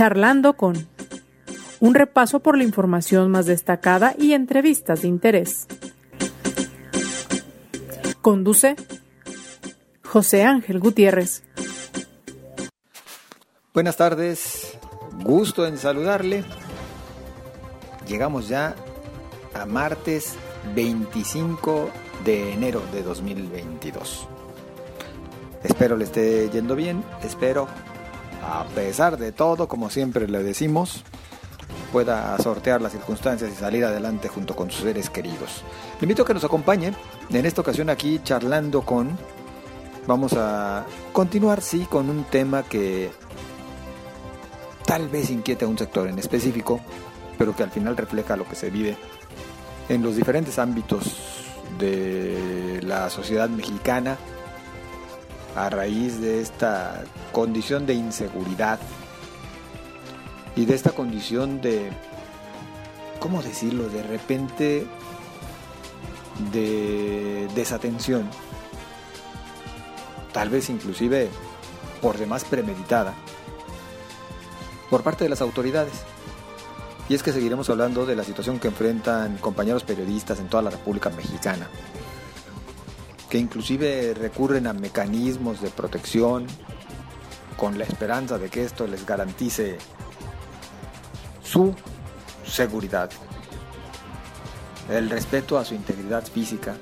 Charlando con un repaso por la información más destacada y entrevistas de interés. Conduce José Ángel Gutiérrez. Buenas tardes, gusto en saludarle. Llegamos ya a martes 25 de enero de 2022. Espero le esté yendo bien, espero, a pesar de todo, como siempre le decimos, pueda sortear las circunstancias y salir adelante junto con sus seres queridos. Le invito a que nos acompañe en esta ocasión aquí charlando con... Vamos a continuar, sí, con un tema que tal vez inquiete a un sector en específico, pero que al final refleja lo que se vive en los diferentes ámbitos de la sociedad mexicana a raíz de esta condición de inseguridad y de esta condición de, ¿cómo decirlo?, de repente de desatención, tal vez inclusive por demás premeditada, por parte de las autoridades. Y es que seguiremos hablando de la situación que enfrentan compañeros periodistas en toda la República Mexicana, que inclusive recurren a mecanismos de protección con la esperanza de que esto les garantice su seguridad, el respeto a su integridad física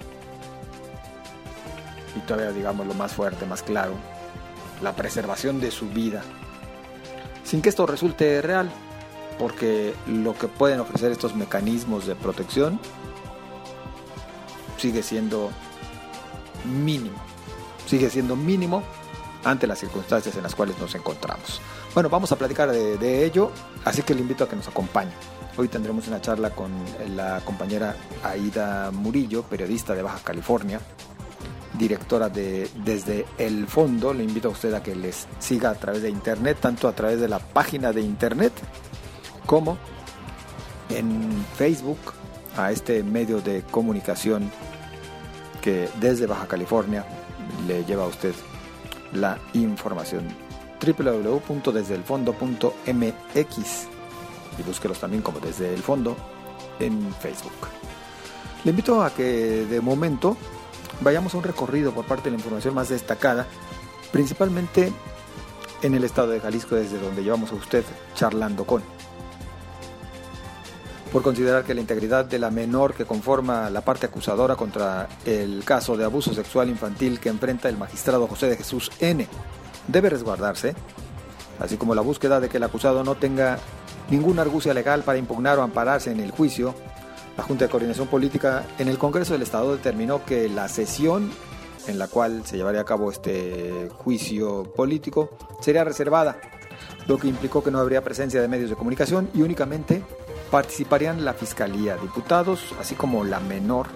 y todavía digamos lo más fuerte, más claro, la preservación de su vida, sin que esto resulte real, porque lo que pueden ofrecer estos mecanismos de protección sigue siendo mínimo, sigue siendo mínimo ante las circunstancias en las cuales nos encontramos. Bueno, vamos a platicar de, ello, así que le invito a que nos acompañe. Hoy tendremos una charla con la compañera Aida Murillo, periodista de Baja California, directora de Desde el Fondo. Le invito a usted a que les siga a través de internet, tanto a través de la página de internet como en Facebook, a este medio de comunicación desde Baja California le lleva a usted la información www.desdeelfondo.mx y búsquelos también como desde el fondo en Facebook. Le invito a que de momento vayamos a un recorrido por parte de la información más destacada, principalmente en el estado de Jalisco desde donde llevamos a usted charlando con por considerar que la integridad de la menor que conforma la parte acusadora contra el caso de abuso sexual infantil que enfrenta el magistrado José de Jesús N. debe resguardarse, así como la búsqueda de que el acusado no tenga ninguna argucia legal para impugnar o ampararse en el juicio, la Junta de Coordinación Política en el Congreso del Estado determinó que la sesión en la cual se llevaría a cabo este juicio político sería reservada, lo que implicó que no habría presencia de medios de comunicación y únicamente participarían la Fiscalía, diputados, así como la menor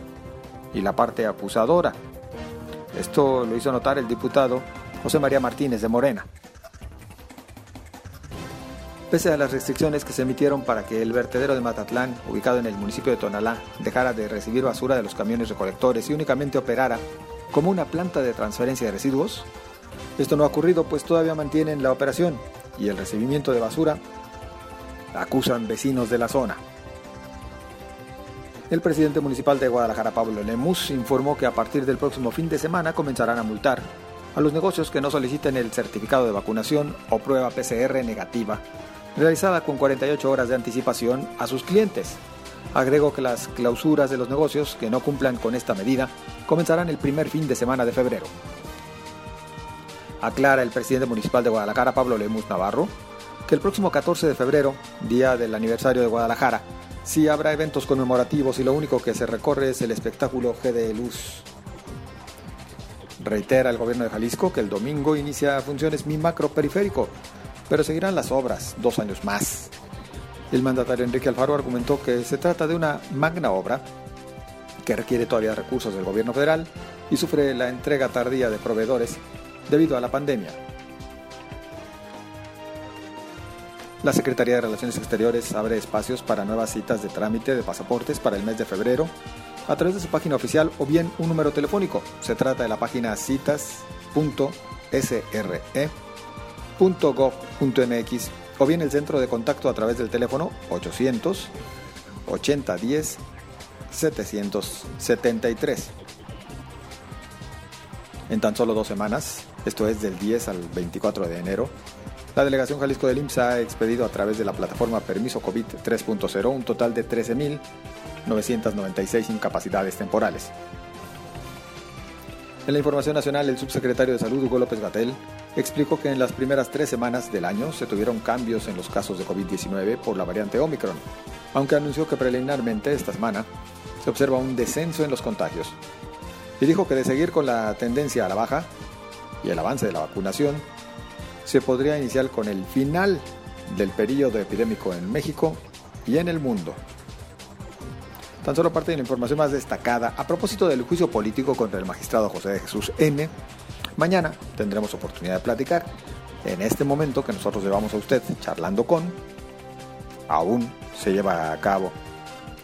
y la parte acusadora. Esto lo hizo notar el diputado José María Martínez de Morena. Pese a las restricciones que se emitieron para que el vertedero de Matatlán, ubicado en el municipio de Tonalá, dejara de recibir basura de los camiones recolectores y únicamente operara como una planta de transferencia de residuos, esto no ha ocurrido pues todavía mantienen la operación y el recibimiento de basura acusan vecinos de la zona. El presidente municipal de Guadalajara, Pablo Lemus, informó que a partir del próximo fin de semana comenzarán a multar a los negocios que no soliciten el certificado de vacunación o prueba PCR negativa, realizada con 48 horas de anticipación a sus clientes. Agregó que las clausuras de los negocios que no cumplan con esta medida comenzarán el primer fin de semana de febrero. Aclara el presidente municipal de Guadalajara, Pablo Lemus Navarro, el próximo 14 de febrero, día del aniversario de Guadalajara, sí habrá eventos conmemorativos y lo único que se recorre es el espectáculo G Luz. Reitera el gobierno de Jalisco que el domingo inicia funciones mi macro periférico, pero seguirán las obras dos años más. El mandatario Enrique Alfaro argumentó que se trata de una magna obra que requiere todavía recursos del gobierno federal y sufre la entrega tardía de proveedores debido a la pandemia. La Secretaría de Relaciones Exteriores abre espacios para nuevas citas de trámite de pasaportes para el mes de febrero a través de su página oficial o bien un número telefónico. Se trata de la página citas.sre.gov.mx o bien el centro de contacto a través del teléfono 800 8010 773. En tan solo dos semanas, esto es del 10 al 24 de enero, la Delegación Jalisco del IMSS ha expedido a través de la plataforma Permiso COVID 3.0 un total de 13.996 incapacidades temporales. En la información nacional, el subsecretario de Salud, Hugo López Gatel, explicó que en las primeras tres semanas del año se tuvieron cambios en los casos de COVID-19 por la variante Omicron, aunque anunció que preliminarmente esta semana se observa un descenso en los contagios. Y dijo que de seguir con la tendencia a la baja y el avance de la vacunación, se podría iniciar con el final del periodo epidémico en México y en el mundo. Tan solo parte de la información más destacada a propósito del juicio político contra el magistrado José de Jesús N. Mañana tendremos oportunidad de platicar. En este momento que nosotros llevamos a usted charlando con, aún se lleva a cabo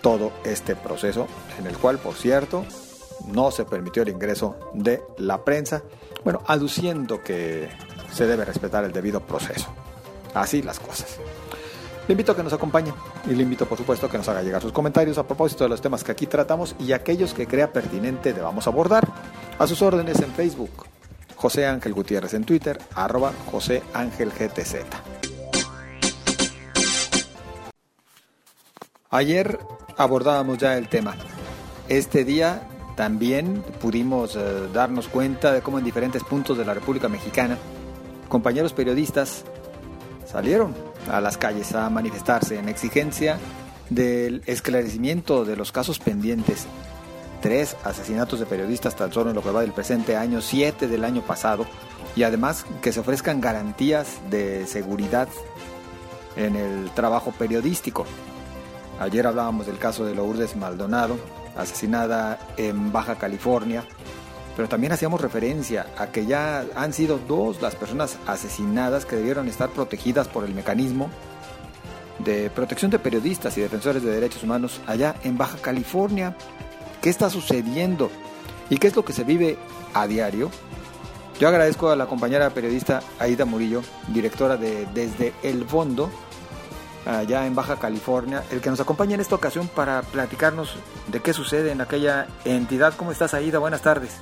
todo este proceso en el cual, por cierto, no se permitió el ingreso de la prensa, bueno, aduciendo que se debe respetar el debido proceso. Así las cosas. Le invito a que nos acompañe y le invito por supuesto a que nos haga llegar sus comentarios a propósito de los temas que aquí tratamos y aquellos que crea pertinente debamos abordar. A sus órdenes en Facebook, José Ángel Gutiérrez en Twitter, arroba José Ángel GTZ. Ayer abordábamos ya el tema. Este día también pudimos eh, darnos cuenta de cómo en diferentes puntos de la República Mexicana compañeros periodistas salieron a las calles a manifestarse en exigencia del esclarecimiento de los casos pendientes. Tres asesinatos de periodistas tan solo en lo que va del presente año, siete del año pasado, y además que se ofrezcan garantías de seguridad en el trabajo periodístico. Ayer hablábamos del caso de Lourdes Maldonado, asesinada en Baja California, pero también hacíamos referencia a que ya han sido dos las personas asesinadas que debieron estar protegidas por el mecanismo de protección de periodistas y defensores de derechos humanos allá en Baja California. ¿Qué está sucediendo? ¿Y qué es lo que se vive a diario? Yo agradezco a la compañera periodista Aida Murillo, directora de Desde el Fondo, allá en Baja California, el que nos acompaña en esta ocasión para platicarnos de qué sucede en aquella entidad. ¿Cómo estás, Aida? Buenas tardes.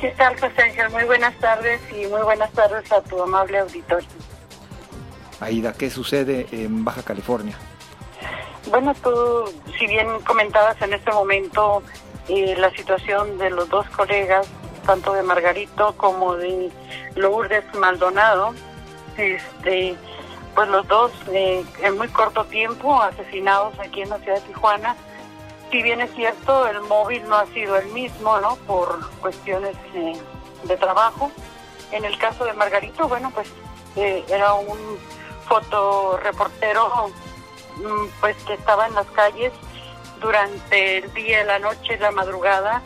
¿Qué tal, José Ángel? Muy buenas tardes y muy buenas tardes a tu amable auditorio. Aida, ¿qué sucede en Baja California? Bueno, tú, si bien comentabas en este momento eh, la situación de los dos colegas, tanto de Margarito como de Lourdes Maldonado, este, pues los dos eh, en muy corto tiempo asesinados aquí en la ciudad de Tijuana, si bien es cierto, el móvil no ha sido el mismo, ¿no? Por cuestiones eh, de trabajo. En el caso de Margarito, bueno, pues eh, era un fotoreportero mm, pues que estaba en las calles durante el día, la noche, la madrugada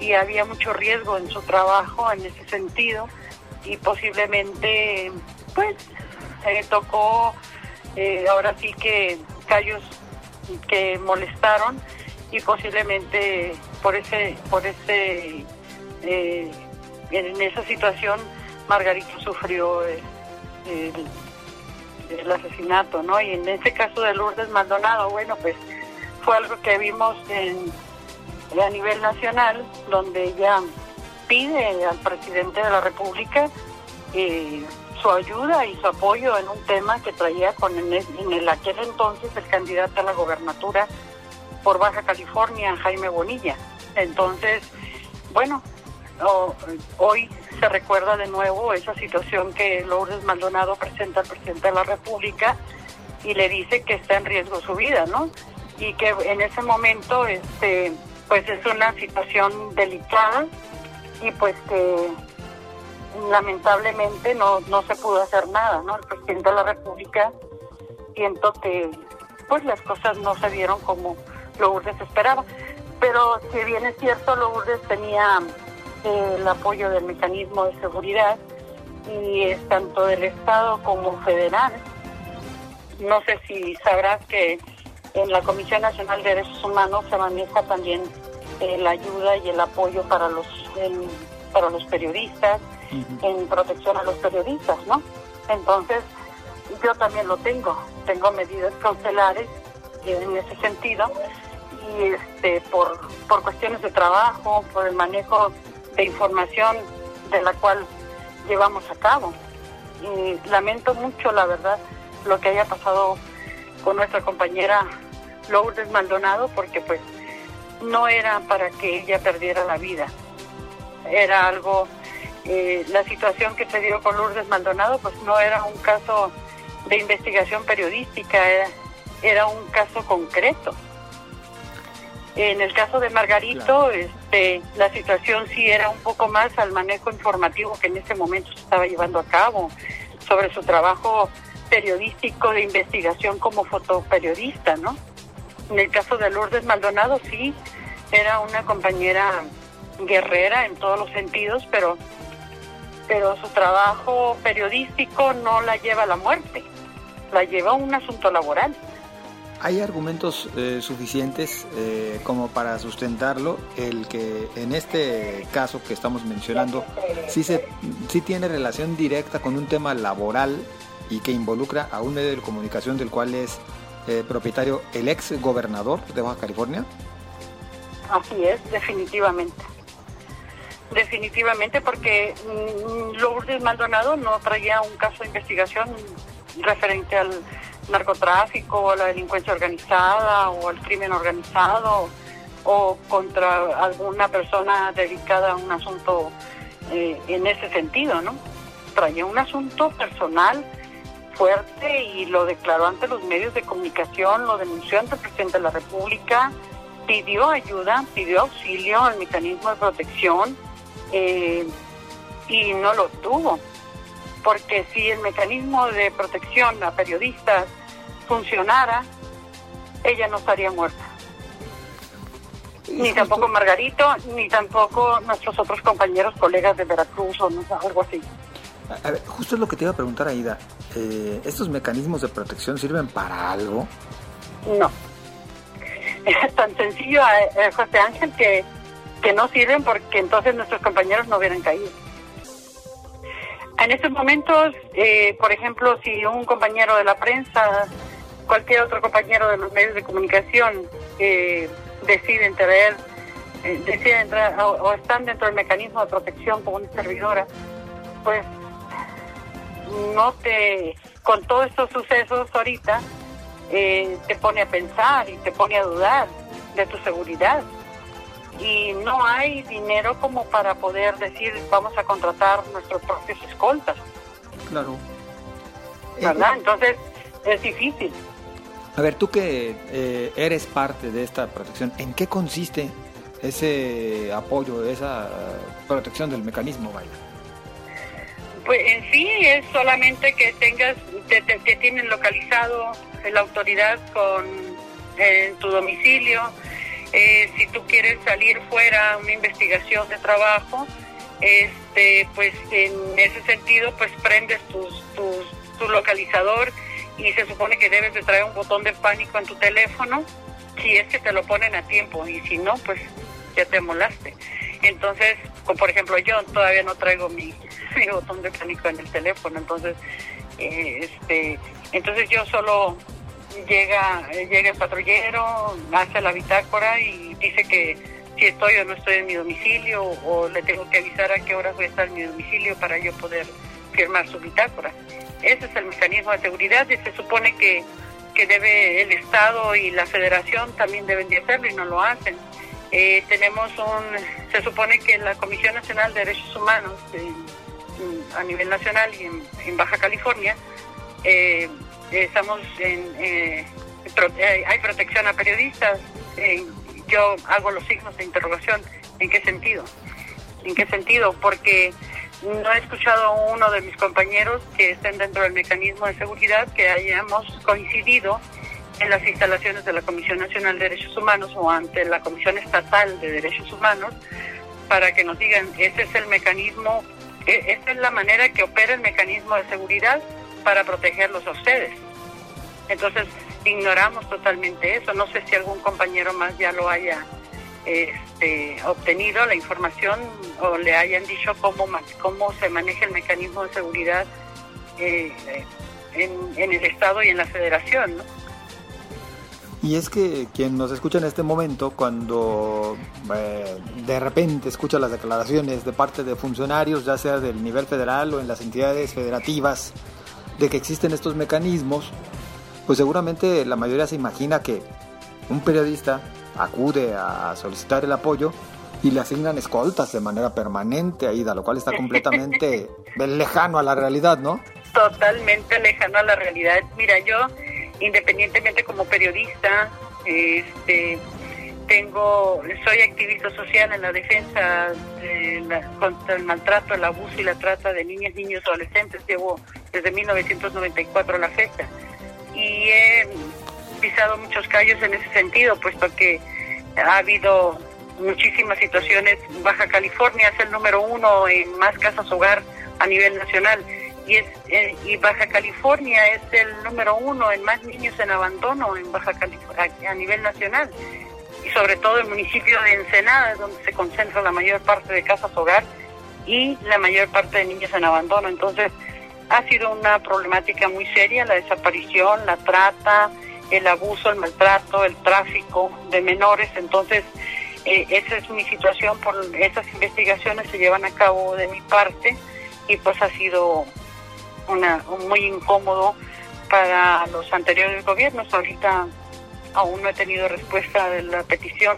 y había mucho riesgo en su trabajo en ese sentido y posiblemente pues eh, tocó ahora sí que callos que molestaron y posiblemente por ese por ese eh, en esa situación Margarito sufrió el, asesinato, ¿no? Y en ese caso de Lourdes Maldonado, bueno, pues fue algo que vimos en, a nivel nacional, donde ella pide al presidente de la República eh, su ayuda y su apoyo en un tema que traía con en, en el aquel entonces el candidato a la gobernatura por Baja California, Jaime Bonilla. Entonces, bueno, hoy se recuerda de nuevo esa situación que Lourdes Maldonado presenta al presidente de la República y le dice que está en riesgo su vida, ¿no? Y que en ese momento, este, pues es una situación delicada y pues que lamentablemente no, no se pudo hacer nada, ¿no? El presidente de la República siento que pues las cosas no se dieron como Lourdes esperaba. Pero si bien es cierto, Lourdes tenía eh, el apoyo del mecanismo de seguridad y es tanto del Estado como federal. No sé si sabrás que en la Comisión Nacional de Derechos Humanos se maneja también eh, la ayuda y el apoyo para los para los periodistas, en protección a los periodistas, ¿no? Entonces, yo también lo tengo. Tengo medidas cautelares en ese sentido y este por, por cuestiones de trabajo, por el manejo de información de la cual llevamos a cabo. Y lamento mucho, la verdad, lo que haya pasado con nuestra compañera Lourdes Maldonado, porque pues no era para que ella perdiera la vida. Era algo, eh, la situación que se dio con Lourdes Maldonado, pues no era un caso de investigación periodística, era, un caso concreto. En el caso de Margarito, este, la situación sí era un poco más al manejo informativo que en ese momento se estaba llevando a cabo sobre su trabajo periodístico de investigación como fotoperiodista, ¿no? En el caso de Lourdes Maldonado, sí, era una compañera guerrera en todos los sentidos, pero, pero su trabajo periodístico no la lleva a la muerte, la lleva a un asunto laboral. ¿Hay argumentos eh, suficientes eh, como para sustentarlo el que en este caso que estamos mencionando sí, se, sí tiene relación directa con un tema laboral y que involucra a un medio de comunicación del cual es eh, propietario el ex gobernador de Baja California? Así es, definitivamente. Definitivamente porque mm, Lourdes Maldonado no traía un caso de investigación referente al narcotráfico, a la delincuencia organizada o al crimen organizado o contra alguna persona dedicada a un asunto eh, en ese sentido, ¿no? Traía un asunto personal fuerte y lo declaró ante los medios de comunicación, lo denunció ante el presidente de la República, pidió ayuda, pidió auxilio al mecanismo de protección eh, y no lo tuvo. Porque si el mecanismo de protección a periodistas funcionara, ella no estaría muerta. Ni tampoco Margarito, ni tampoco nuestros otros compañeros, colegas de Veracruz o algo así. A ver, justo es lo que te iba a preguntar, Aida. Eh, ¿Estos mecanismos de protección sirven para algo? No. Es tan sencillo, eh, eh, José Ángel, que, que no sirven porque entonces nuestros compañeros no hubieran caído. En estos momentos, por ejemplo, si un compañero de la prensa, cualquier otro compañero de los medios de comunicación decide entrar, decide entrar o, o, están dentro del mecanismo de protección como una servidora, pues no te, con todos estos sucesos ahorita, eh, te pone a pensar y te pone a dudar de tu seguridad. Y no hay dinero como para poder decir, vamos a contratar nuestros propios escoltas. Claro. ¿Verdad? Entonces, es difícil. A ver, tú que eh, eres parte de esta protección, ¿en qué consiste ese apoyo, esa protección del mecanismo, vaya? Pues en sí es solamente que tengas, te, tienen localizado la autoridad con en tu domicilio. Eh, si tú quieres salir fuera a una investigación de trabajo, este, pues en ese sentido, pues prendes tus, tus, tu localizador y se supone que debes de traer un botón de pánico en tu teléfono, si es que te lo ponen a tiempo y si no, pues ya te molaste. Entonces, como por ejemplo yo todavía no traigo mi, mi botón de pánico en el teléfono, entonces, eh, este, entonces yo solo llega, llega el patrullero, hace la bitácora y dice que si estoy o no estoy en mi domicilio o le tengo que avisar a qué hora voy a estar en mi domicilio para yo poder firmar su bitácora. Ese es el mecanismo de seguridad y se supone que, que debe el Estado y la Federación también deben de hacerlo y no lo hacen. Eh, tenemos un, se supone que la Comisión Nacional de Derechos Humanos a nivel nacional y en, Baja California eh, estamos en, eh, hay protección a periodistas. yo hago los signos de interrogación. ¿En qué sentido? ¿En qué sentido? Porque no he escuchado a uno de mis compañeros que estén dentro del mecanismo de seguridad que hayamos coincidido en las instalaciones de la Comisión Nacional de Derechos Humanos o ante la Comisión Estatal de Derechos Humanos para que nos digan, ese es el mecanismo, e, esta es la manera que opera el mecanismo de seguridad para protegerlos a ustedes. Entonces, ignoramos totalmente eso. No sé si algún compañero más ya lo haya este, obtenido la información o le hayan dicho cómo, cómo se maneja el mecanismo de seguridad eh, en, el Estado y en la Federación. Y es que quien nos escucha en este momento, cuando eh, de repente escucha las declaraciones de parte de funcionarios, ya sea del nivel federal o en las entidades federativas, de que existen estos mecanismos, pues seguramente la mayoría se imagina que un periodista acude a solicitar el apoyo y le asignan escoltas de manera permanente a Ida, lo cual está completamente lejano a la realidad, ¿no? Totalmente lejano a la realidad. Mira, yo independientemente como periodista, este, tengo, soy activista social en la defensa contra el maltrato, el abuso y la trata de niñas, niños, adolescentes. Llevo desde 1994 a la fecha. Y he pisado muchos callos en ese sentido, puesto que ha habido muchísimas situaciones. Baja California es el número uno en más casas hogar a nivel nacional. Y, es, eh, y Baja California es el número uno en más niños en abandono en Baja California a nivel nacional. Y sobre todo el municipio de Ensenada es donde se concentra la mayor parte de casas hogar y la mayor parte de niños en abandono. Entonces ha sido una problemática muy seria la desaparición la trata el abuso el maltrato el tráfico de menores entonces eh, esa es mi situación por esas investigaciones se llevan a cabo de mi parte y pues ha sido una, muy incómodo para los anteriores gobiernos. Ahorita aún no he tenido respuesta de la petición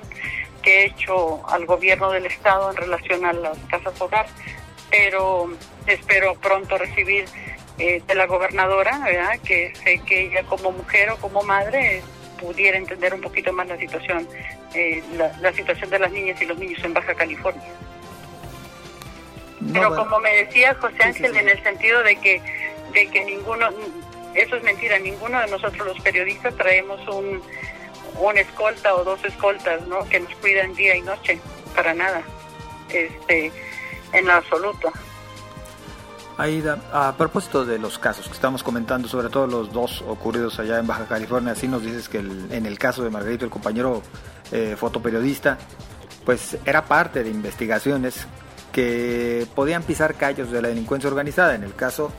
que he hecho al gobierno del estado en relación a las casas hogar, pero espero pronto recibir eh, de la gobernadora, ¿verdad? que sé que ella como mujer o como madre pudiera entender un poquito más la situación, eh, la situación de las niñas y los niños en Baja California. Pero como me decía José Ángel, en el sentido de que, de que ninguno, eso es mentira, ninguno de nosotros los periodistas traemos un, un escolta o dos escoltas, ¿no? Que nos cuidan día y noche, para nada, este, en lo absoluto. Aida, a propósito de los casos que estamos comentando, sobre todo los dos ocurridos allá en Baja California, así nos dices que en el caso de Margarito, el compañero eh, fotoperiodista, pues era parte de investigaciones que podían pisar callos de la delincuencia organizada. En el caso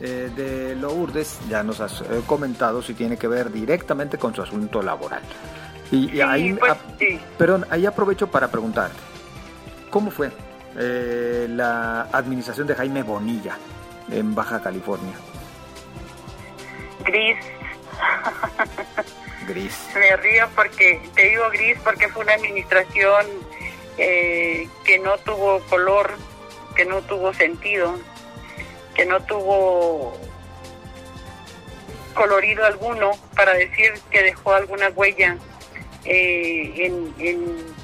eh, de Lourdes, ya nos has eh, comentado si tiene que ver directamente con su asunto laboral. Y, ahí, pues, perdón, ahí aprovecho para preguntar, ¿cómo fue eh, la administración de Jaime Bonilla en Baja California? Gris. Gris. Me río porque, te digo gris porque fue una administración eh, que no tuvo color, que no tuvo sentido, que no tuvo colorido alguno para decir que dejó alguna huella eh, en, en,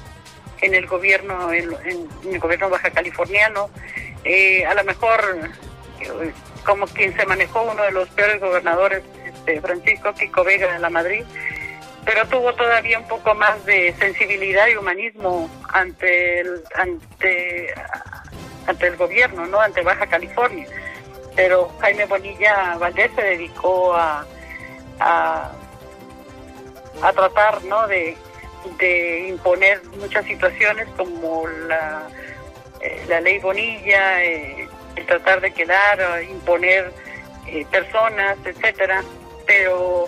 el gobierno en, el gobierno baja californiano eh, a lo mejor como quien se manejó uno de los peores gobernadores este, Francisco Kiko Vega de la Madrid pero tuvo todavía un poco más de sensibilidad y humanismo ante el ante ante el gobierno, ¿no? Ante Baja California. Pero Jaime Bonilla Valdés se dedicó a a, tratar, ¿no? De, de imponer muchas situaciones como la, eh, la ley Bonilla, eh, el tratar de quedar, imponer eh, personas, etcétera, pero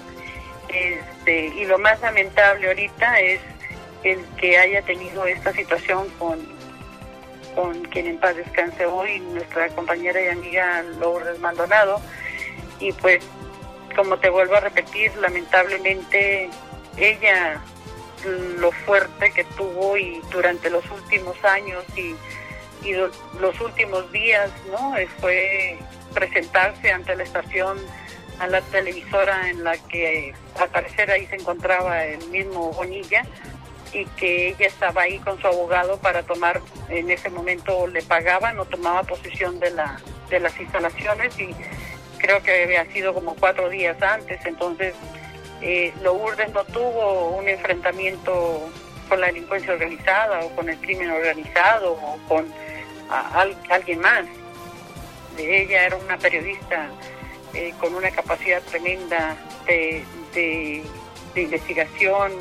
este, y lo más lamentable ahorita es el que haya tenido esta situación con, con quien en paz descanse hoy, nuestra compañera y amiga Lourdes Maldonado. Y pues, como te vuelvo a repetir, lamentablemente ella lo fuerte que tuvo y durante los últimos años y, los últimos días, ¿no? Fue presentarse ante la estación a la televisora en la que al parecer ahí se encontraba el mismo Bonilla y que ella estaba ahí con su abogado para tomar, en ese momento le pagaban o tomaba posesión de, la, de las instalaciones y creo que había sido como cuatro días antes, entonces eh, Lourdes no tuvo un enfrentamiento con la delincuencia organizada o con el crimen organizado o con alguien más. Ella era una periodista eh, con una capacidad tremenda de, investigación,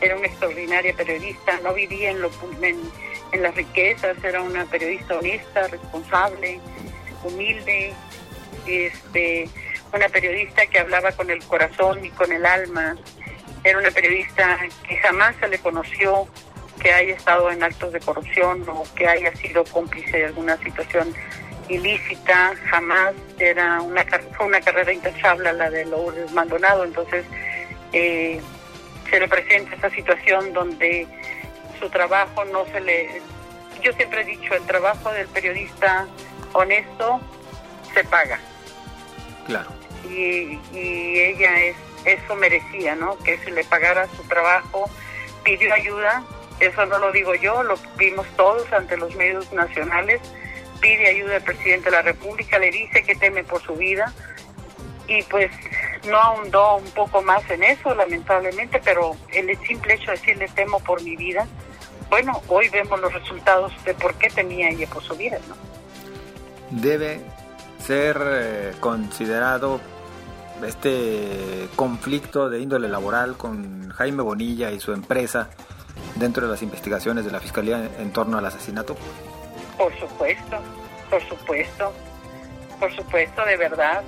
era una extraordinaria periodista, no vivía en, lo, en, las riquezas, era una periodista honesta, responsable, humilde, este, una periodista que hablaba con el corazón y con el alma, era una periodista que jamás se le conoció que haya estado en actos de corrupción o que haya sido cómplice de alguna situación ilícita, jamás era una, fue una carrera intachable la de Lourdes Maldonado, entonces eh, se le presenta esa situación donde su trabajo no se le... Yo siempre he dicho, el trabajo del periodista honesto se paga. Claro. Y, y ella es, eso merecía, ¿no? Que se le pagara su trabajo, pidió ayuda, eso no lo digo yo, lo vimos todos ante los medios nacionales, pide ayuda al presidente de la República, le dice que teme por su vida y pues no ahondó un poco más en eso, lamentablemente, pero el simple hecho de decirle temo por mi vida, bueno, hoy vemos los resultados de por qué temía ella por su vida, ¿no? Debe ser eh, considerado este conflicto de índole laboral con Jaime Bonilla y su empresa dentro de las investigaciones de la Fiscalía en torno al asesinato? Por supuesto, por supuesto, por supuesto, de verdad.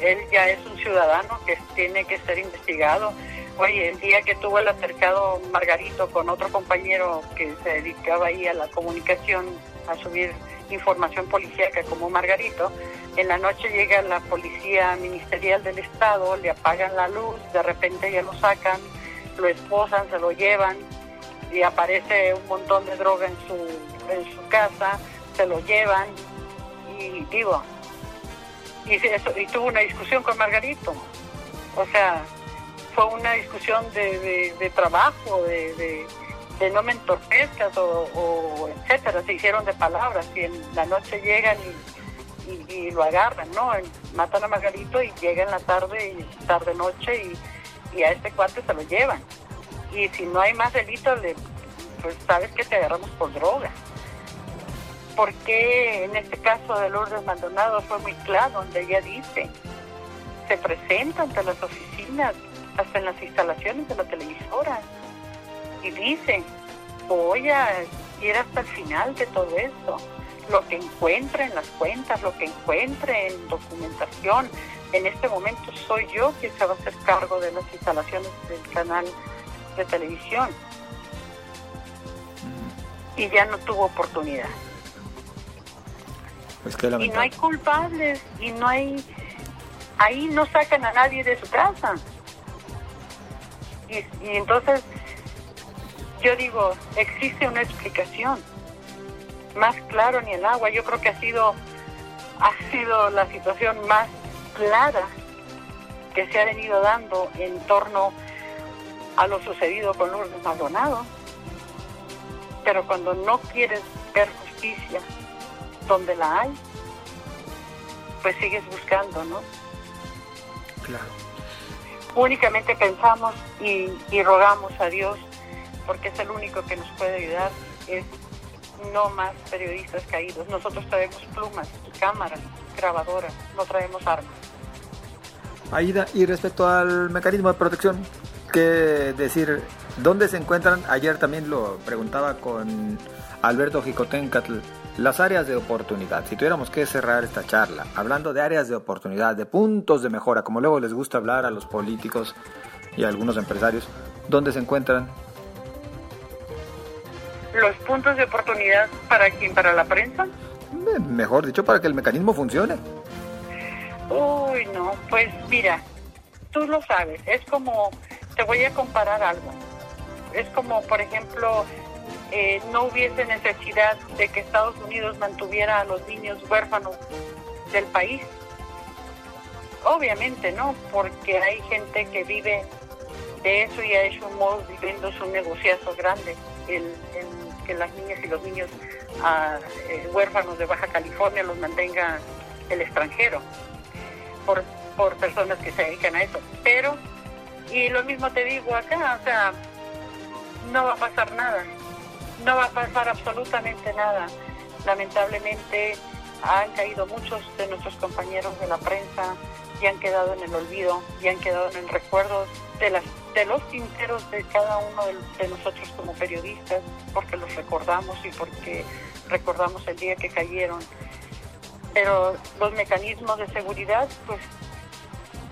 Él ya es un ciudadano que tiene que ser investigado. Oye, el día que tuvo el acercado Margarito con otro compañero que se dedicaba ahí a la comunicación, a subir información policíaca como Margarito, en la noche llega la policía ministerial del Estado, le apagan la luz, de repente ya lo sacan, lo esposan, se lo llevan, y aparece un montón de droga en su, en su casa, se lo llevan y digo, y, eso, y tuvo una discusión con Margarito. O sea, fue una discusión de, de, trabajo, de, de, no me entorpezcas o, etcétera. Se hicieron de palabras y en la noche llegan y, lo agarran, ¿no? Matan a Margarito y llega en la tarde, y tarde-noche y, y a este cuate se lo llevan y si no hay más delitos, pues sabes que te agarramos por droga. Porque en este caso de Lourdes Maldonado fue muy claro, donde ella dice, se presenta ante las oficinas, hasta en las instalaciones de la televisora, y dice, voy a ir hasta el final de todo esto, lo que encuentre en las cuentas, lo que encuentre en documentación. En este momento soy yo quien se va a hacer cargo de las instalaciones del canal de televisión y ya no tuvo oportunidad. Pues y no hay culpables y no hay ahí no sacan a nadie de su casa. Y, y entonces yo digo, existe una explicación. Más claro ni el agua. Yo creo que ha sido ha sido la situación más clara que se ha venido dando en torno a lo sucedido con Lourdes Maldonado. Pero cuando no quieres ver justicia donde la hay, pues sigues buscando, ¿no? Claro. Únicamente pensamos y, y rogamos a Dios, porque es el único que nos puede ayudar, es no más periodistas caídos. Nosotros traemos plumas, cámaras, grabadoras, no traemos armas. Aida, y respecto al mecanismo de protección, ¿qué decir? ¿Dónde se encuentran? Ayer también lo preguntaba con Alberto Jicotencatl, las áreas de oportunidad. Si tuviéramos que cerrar esta charla, hablando de áreas de oportunidad, de puntos de mejora, como luego les gusta hablar a los políticos y a algunos empresarios, ¿dónde se encuentran? ¿Los puntos de oportunidad para quién? ¿Para la prensa? Mejor dicho, para que el mecanismo funcione. Uy, no, pues mira, tú lo sabes, es como, te voy a comparar algo, es como, por ejemplo, eh, no hubiese necesidad de que Estados Unidos mantuviera a los niños huérfanos del país. Obviamente, ¿no? Porque hay gente que vive de eso y ha hecho un modo viviendo su negociazo grande, el, que las niñas y los niños ah, eh, huérfanos de Baja California los mantenga el extranjero por, por personas que se dedican a eso. Pero, y lo mismo te digo acá, o sea, no va a pasar nada, no va a pasar absolutamente nada. Lamentablemente han caído muchos de nuestros compañeros de la prensa y han quedado en el olvido y han quedado en el recuerdo de, las, de los tinteros de cada uno de, de nosotros como periodistas, porque los recordamos y porque recordamos el día que cayeron pero los mecanismos de seguridad pues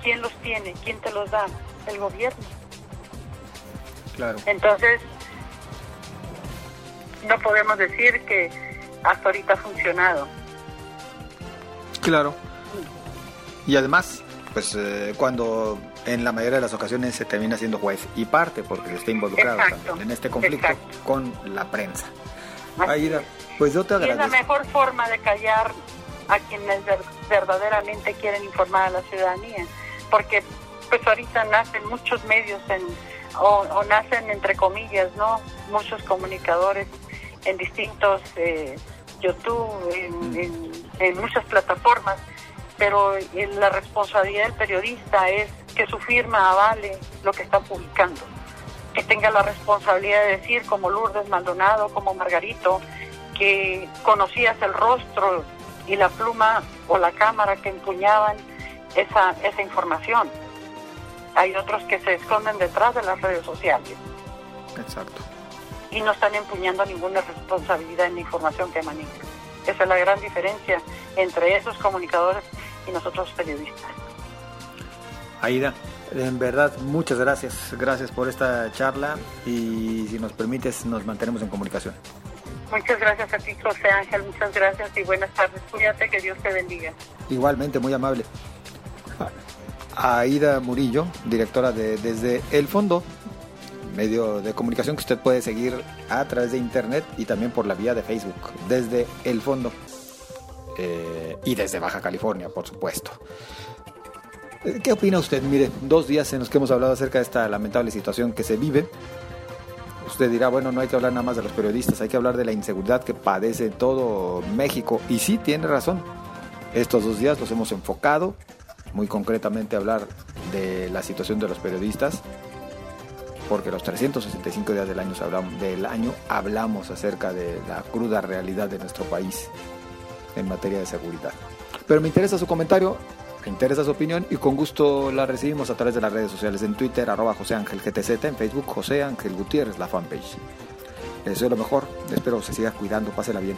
¿quién los tiene? ¿Quién te los da? El gobierno. Claro. Entonces, no podemos decir que hasta ahorita ha funcionado. Claro. Y además, pues eh, cuando en la mayoría de las ocasiones se termina siendo juez y parte porque está involucrado Exacto, también en este conflicto exacto. con la prensa. Así Aida, es. pues yo te Y es la agradezco. mejor forma de callar a quienes ver- verdaderamente quieren informar a la ciudadanía, porque pues ahorita nacen muchos medios en, o, o nacen entre comillas, ¿no? Muchos comunicadores en distintos eh, YouTube, en, en- en muchas plataformas, pero la responsabilidad del periodista es que su firma avale lo que está publicando que tenga la responsabilidad de decir, como Lourdes Maldonado, como Margarito, que conocías el rostro y la pluma o la cámara que empuñaban esa, esa información. Hay otros que se esconden detrás de las redes sociales Exacto. y no están empuñando ninguna responsabilidad en la información que manejan. Esa es la gran diferencia entre esos comunicadores y nosotros periodistas. Aida, en verdad, muchas gracias. Gracias por esta charla y si nos permites, nos mantenemos en comunicación. Muchas gracias a ti, José Ángel. Muchas gracias y buenas tardes. Cuídate, que Dios te bendiga. Igualmente, muy amable. Aida Murillo, directora de Desde el Fondo, medio de comunicación que usted puede seguir a través de internet y también por la vía de Facebook, Desde el Fondo. Eh, y desde Baja California, por supuesto. ¿Qué opina usted? Mire, dos días en los que hemos hablado acerca de esta lamentable situación que se vive. Usted dirá, bueno, no hay que hablar nada más de los periodistas, hay que hablar de la inseguridad que padece todo México. Y sí, tiene razón. Estos dos días los hemos enfocado, muy concretamente a hablar de la situación de los periodistas, porque los 365 días del año, hablamos, del año hablamos acerca de la cruda realidad de nuestro país en materia de seguridad. Pero me interesa su comentario, me interesa su opinión y con gusto la recibimos a través de las redes sociales en Twitter, arroba José Ángel GTZ, en Facebook José Ángel Gutiérrez, la fanpage. Les deseo lo mejor, espero se siga cuidando, pásela bien.